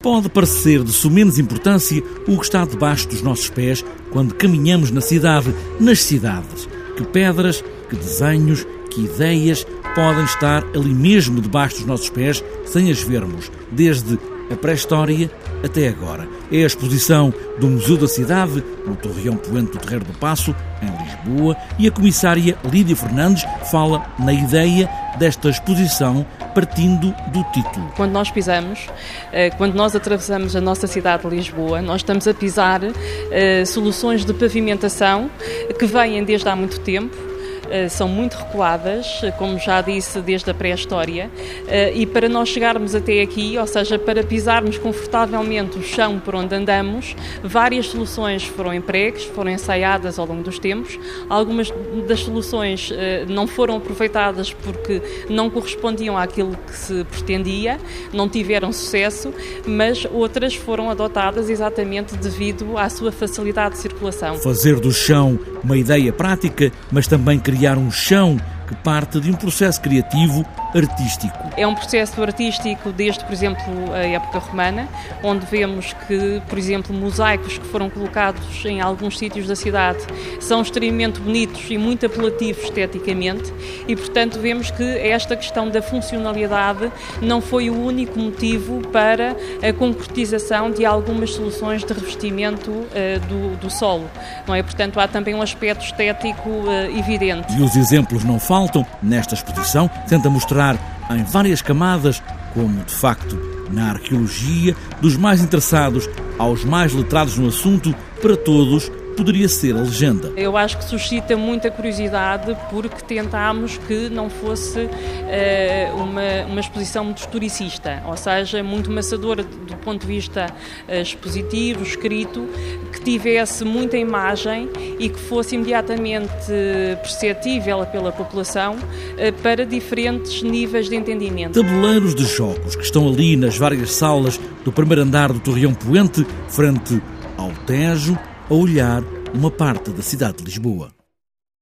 Pode parecer de sumenos importância o que está debaixo dos nossos pés quando caminhamos na cidade, nas cidades. Que pedras, que desenhos, que ideias podem estar ali mesmo debaixo dos nossos pés sem as vermos, desde a pré-história até agora. É a exposição do Museu da Cidade, no Torreão Poente do Terreiro do Passo, em Lisboa, e a comissária Lídia Fernandes fala na ideia desta exposição partindo do título. Quando nós pisamos, eh, quando nós atravessamos a nossa cidade de Lisboa, nós estamos a pisar eh, soluções de pavimentação que vêm desde há muito tempo são muito recoladas, eh, como já disse, desde a pré-história, eh, e para nós chegarmos até aqui, ou seja, para pisarmos confortavelmente o chão por onde andamos, várias soluções foram empregues, foram ensaiadas ao longo dos tempos. Algumas das soluções não foram aproveitadas porque não correspondiam àquilo que se pretendia, não tiveram sucesso, mas outras foram adotadas exatamente devido à sua facilidade de circulação. Fazer do chão uma ideia prática, mas também criar criar um chão que parte de um processo criativo artístico. É um processo artístico desde, por exemplo, a época romana, onde vemos que, por exemplo, mosaicos que foram colocados em alguns sítios da cidade são extremamente bonitos e muito apelativos esteticamente e, portanto, vemos que esta questão da funcionalidade não foi o único motivo para a concretização de algumas soluções de revestimento uh, do, do solo, não é? Portanto, há também um aspecto estético uh, evidente. E os exemplos não faltam faltam nesta exposição tenta mostrar em várias camadas como, de facto, na arqueologia, dos mais interessados aos mais letrados no assunto, para todos poderia ser a legenda? Eu acho que suscita muita curiosidade porque tentámos que não fosse uh, uma, uma exposição muito historicista, ou seja, muito maçadora do ponto de vista uh, expositivo, escrito, que tivesse muita imagem e que fosse imediatamente perceptível pela população uh, para diferentes níveis de entendimento. Tabuleiros de jogos que estão ali nas várias salas do primeiro andar do Torreão Poente, frente ao Tejo, a olhar uma parte da cidade de Lisboa.